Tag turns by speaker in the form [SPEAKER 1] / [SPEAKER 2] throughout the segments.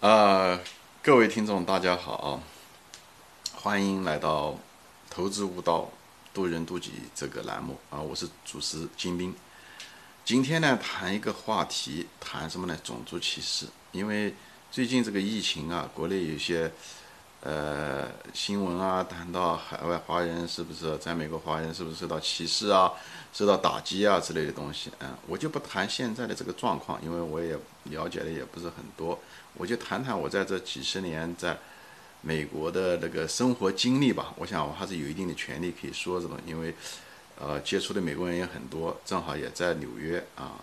[SPEAKER 1] 啊，各位听众，大家好，欢迎来到《投资悟道，渡人渡己》这个栏目啊，我是主持金兵。今天呢，谈一个话题，谈什么呢？种族歧视。因为最近这个疫情啊，国内有些呃新闻啊，谈到海外华人是不是在美国华人是不是受到歧视啊，受到打击啊之类的东西。嗯，我就不谈现在的这个状况，因为我也了解的也不是很多。我就谈谈我在这几十年在美国的那个生活经历吧。我想我还是有一定的权利可以说这种，因为呃接触的美国人也很多，正好也在纽约啊，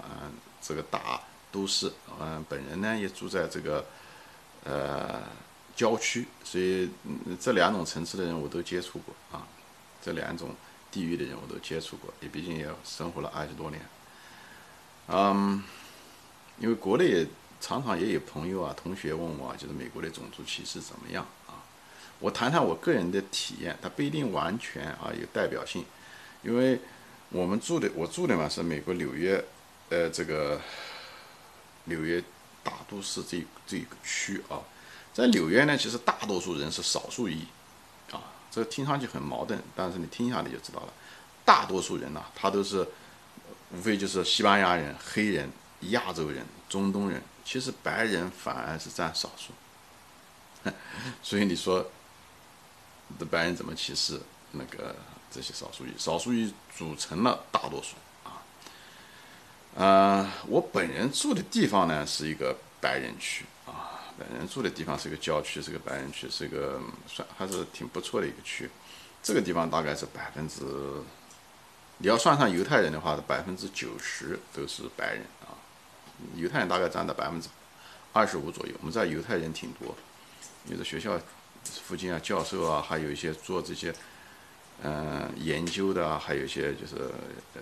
[SPEAKER 1] 这个大都市。嗯，本人呢也住在这个呃郊区，所以这两种层次的人我都接触过啊，这两种地域的人我都接触过，也毕竟也生活了二十多年。嗯，因为国内。常常也有朋友啊、同学问我，就是美国的种族歧视怎么样啊？我谈谈我个人的体验，它不一定完全啊有代表性，因为我们住的我住的嘛是美国纽约，呃，这个纽约大都市这这一个区啊，在纽约呢，其实大多数人是少数裔啊，这个听上去很矛盾，但是你听下来就知道了，大多数人呢，他都是无非就是西班牙人、黑人、亚洲人、中东人。其实白人反而是占少数，所以你说的白人怎么歧视那个这些少数裔？少数裔组成了大多数啊。呃，我本人住的地方呢是一个白人区本人住的地方是个郊区，是个白人区，是个算还是挺不错的一个区。这个地方大概是百分之，你要算上犹太人的话，百分之九十都是白人啊。犹太人大概占到百分之二十五左右，我们在犹太人挺多，有的学校附近啊，教授啊，还有一些做这些嗯研究的啊，还有一些就是呃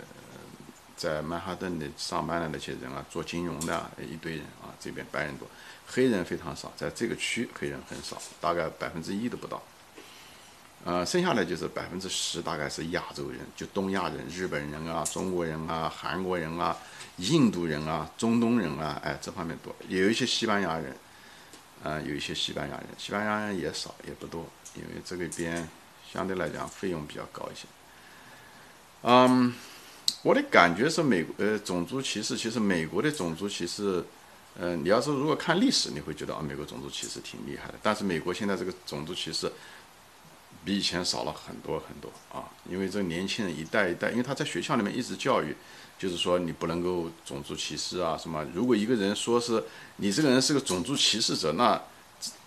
[SPEAKER 1] 在曼哈顿的上班的那些人啊，做金融的一堆人啊，这边白人多，黑人非常少，在这个区黑人很少，大概百分之一都不到。呃，剩下的就是百分之十，大概是亚洲人，就东亚人，日本人啊，中国人啊，韩国人啊，印度人啊，中东人啊，哎，这方面多，有一些西班牙人，啊，有一些西班牙人，西班牙人也少，也不多，因为这个边相对来讲费用比较高一些。嗯，我的感觉是美呃种族歧视，其实美国的种族歧视，嗯，你要是如果看历史，你会觉得啊，美国种族歧视挺厉害的，但是美国现在这个种族歧视。比以前少了很多很多啊！因为这个年轻人一代一代，因为他在学校里面一直教育，就是说你不能够种族歧视啊什么。如果一个人说是你这个人是个种族歧视者，那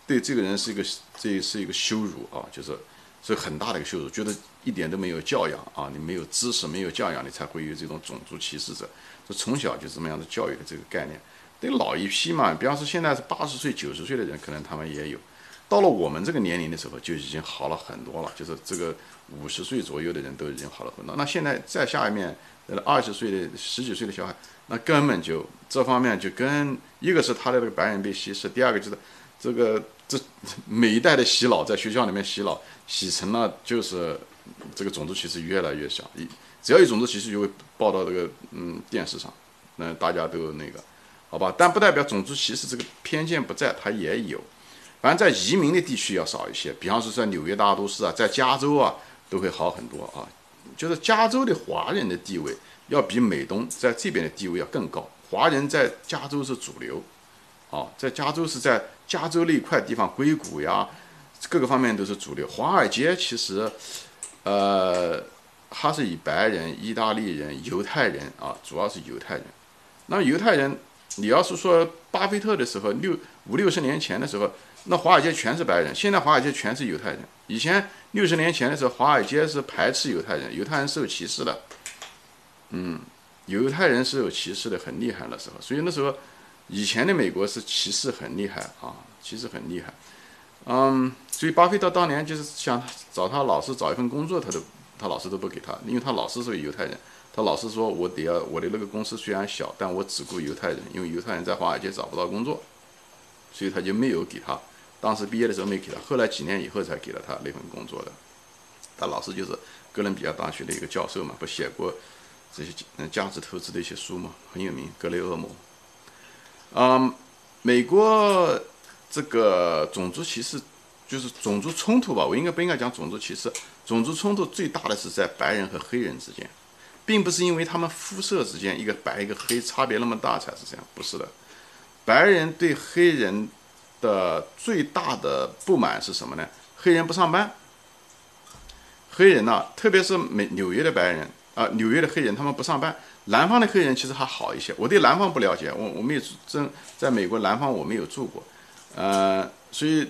[SPEAKER 1] 对这个人是一个这是一个羞辱啊，就是是很大的一个羞辱，觉得一点都没有教养啊，你没有知识没有教养，你才会有这种种族歧视者。这从小就这么样的教育的这个概念。对老一批嘛，比方说现在是八十岁九十岁的人，可能他们也有。到了我们这个年龄的时候，就已经好了很多了。就是这个五十岁左右的人都已经好了很多。那现在再下面，呃，二十岁的、十几岁的小孩，那根本就这方面就跟一个是他的这个白人被稀释，第二个就是这个这每一代的洗脑，在学校里面洗脑，洗成了就是这个种族歧视越来越小。一只要有种族歧视，就会报到这个嗯电视上，那大家都那个，好吧？但不代表种族歧视这个偏见不在，它也有。反正在移民的地区要少一些，比方说在纽约大都市啊，在加州啊都会好很多啊。就是加州的华人的地位要比美东在这边的地位要更高，华人在加州是主流，啊，在加州是在加州那一块地方，硅谷呀各个方面都是主流。华尔街其实，呃，它是以白人、意大利人、犹太人啊，主要是犹太人。那犹太人，你要是说巴菲特的时候，六五六十年前的时候。那华尔街全是白人，现在华尔街全是犹太人。以前六十年前的时候，华尔街是排斥犹太人，犹太人是有歧视的。嗯，犹太人是有歧视的，很厉害的时候。所以那时候，以前的美国是歧视很厉害啊，歧视很厉害。嗯，所以巴菲特当年就是想找他老师找一份工作，他都他老师都不给他，因为他老师是个犹太人。他老师说我得要我的那个公司虽然小，但我只雇犹太人，因为犹太人在华尔街找不到工作，所以他就没有给他。当时毕业的时候没给他，后来几年以后才给了他那份工作的。他老师就是哥伦比亚大学的一个教授嘛，不写过这些价值投资的一些书嘛，很有名。格雷厄姆，嗯，美国这个种族歧视，就是种族冲突吧？我应该不应该讲种族歧视？种族冲突最大的是在白人和黑人之间，并不是因为他们肤色之间一个白一个黑差别那么大才是这样，不是的。白人对黑人的最大的不满是什么呢？黑人不上班。黑人呐，特别是美纽约的白人啊，纽约的黑人他们不上班。南方的黑人其实还好一些。我对南方不了解，我我没有真在美国南方我没有住过，呃，所以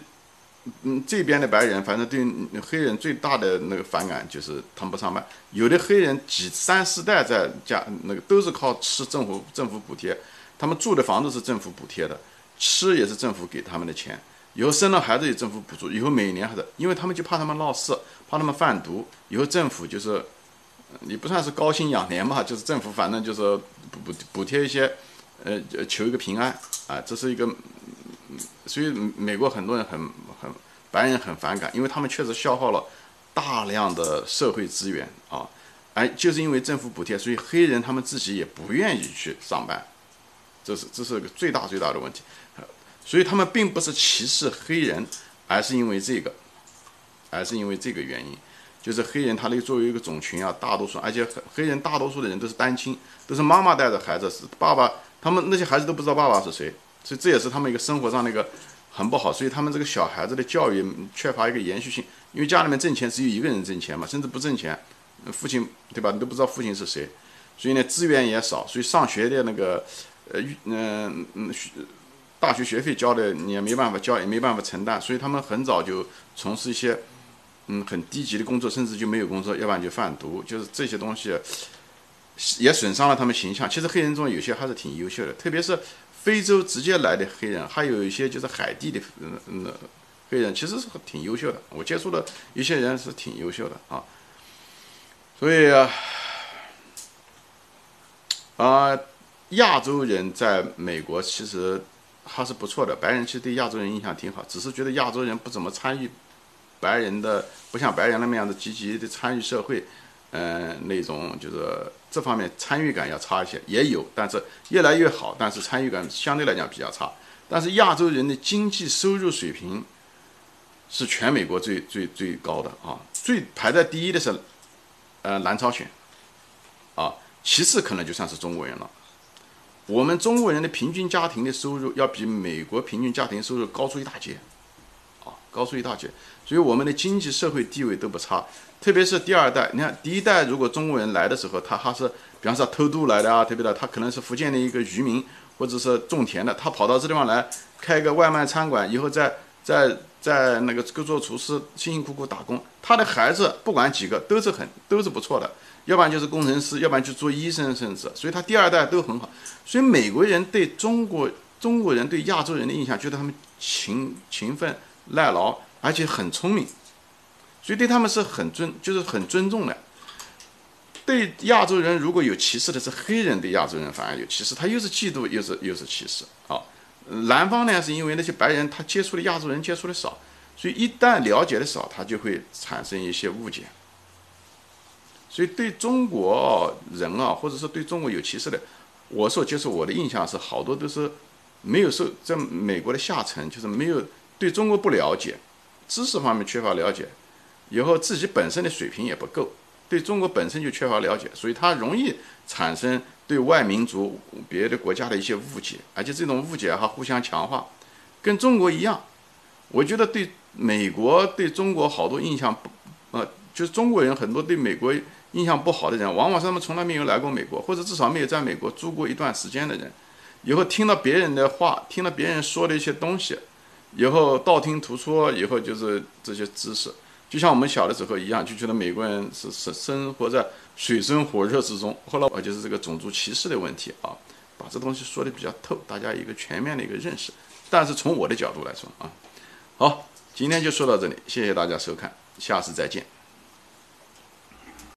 [SPEAKER 1] 嗯这边的白人反正对黑人最大的那个反感就是他们不上班。有的黑人几三四代在家那个都是靠吃政府政府补贴，他们住的房子是政府补贴的，吃也是政府给他们的钱。以后生了孩子有政府补助，以后每年还是，因为他们就怕他们闹事，怕他们贩毒，以后政府就是，你不算是高薪养廉嘛，就是政府反正就是补补补贴一些，呃，求一个平安啊，这是一个，所以美国很多人很很白人很反感，因为他们确实消耗了大量的社会资源啊，而就是因为政府补贴，所以黑人他们自己也不愿意去上班，这是这是个最大最大的问题。所以他们并不是歧视黑人，而是因为这个，而是因为这个原因，就是黑人他那个作为一个种群啊，大多数，而且黑人大多数的人都是单亲，都是妈妈带着孩子，是爸爸，他们那些孩子都不知道爸爸是谁，所以这也是他们一个生活上那个很不好，所以他们这个小孩子的教育缺乏一个延续性，因为家里面挣钱只有一个人挣钱嘛，甚至不挣钱，父亲对吧？你都不知道父亲是谁，所以呢资源也少，所以上学的那个，呃，嗯嗯学。大学学费交的你也没办法交，也没办法承担，所以他们很早就从事一些嗯很低级的工作，甚至就没有工作，要不然就贩毒，就是这些东西也损伤了他们形象。其实黑人中有些还是挺优秀的，特别是非洲直接来的黑人，还有一些就是海地的嗯嗯黑人，其实是挺优秀的。我接触的一些人是挺优秀的啊，所以啊，亚洲人在美国其实。还是不错的，白人其实对亚洲人印象挺好，只是觉得亚洲人不怎么参与，白人的不像白人那么样的积极的参与社会，嗯，那种就是这方面参与感要差一些，也有，但是越来越好，但是参与感相对来讲比较差。但是亚洲人的经济收入水平是全美国最最最高的啊，最排在第一的是，呃，南朝鲜，啊，其次可能就算是中国人了。我们中国人的平均家庭的收入要比美国平均家庭收入高出一大截，高出一大截，所以我们的经济社会地位都不差。特别是第二代，你看第一代如果中国人来的时候，他还是比方说偷渡来的啊，特别的他可能是福建的一个渔民，或者是种田的，他跑到这地方来开个外卖餐馆，以后在在在那个各做厨师，辛辛苦苦打工，他的孩子不管几个都是很都是不错的。要不然就是工程师，要不然就做医生，甚至，所以他第二代都很好。所以美国人对中国中国人对亚洲人的印象，觉得他们勤勤奋耐劳，而且很聪明，所以对他们是很尊，就是很尊重的。对亚洲人如果有歧视的是黑人，对亚洲人反而有歧视，他又是嫉妒又是又是歧视。啊，南方呢是因为那些白人他接触的亚洲人接触的少，所以一旦了解的少，他就会产生一些误解。所以对中国人啊，或者说对中国有歧视的，我所接触我的印象是，好多都是没有受在美国的下层，就是没有对中国不了解，知识方面缺乏了解，以后自己本身的水平也不够，对中国本身就缺乏了解，所以他容易产生对外民族、别的国家的一些误解，而且这种误解还互相强化，跟中国一样。我觉得对美国对中国好多印象不，呃，就是中国人很多对美国。印象不好的人，往往是他们从来没有来过美国，或者至少没有在美国住过一段时间的人。以后听到别人的话，听到别人说的一些东西，以后道听途说，以后就是这些知识，就像我们小的时候一样，就觉得美国人是是生活在水深火热之中。后来我就是这个种族歧视的问题啊，把这东西说的比较透，大家一个全面的一个认识。但是从我的角度来说啊，好，今天就说到这里，谢谢大家收看，下次再见。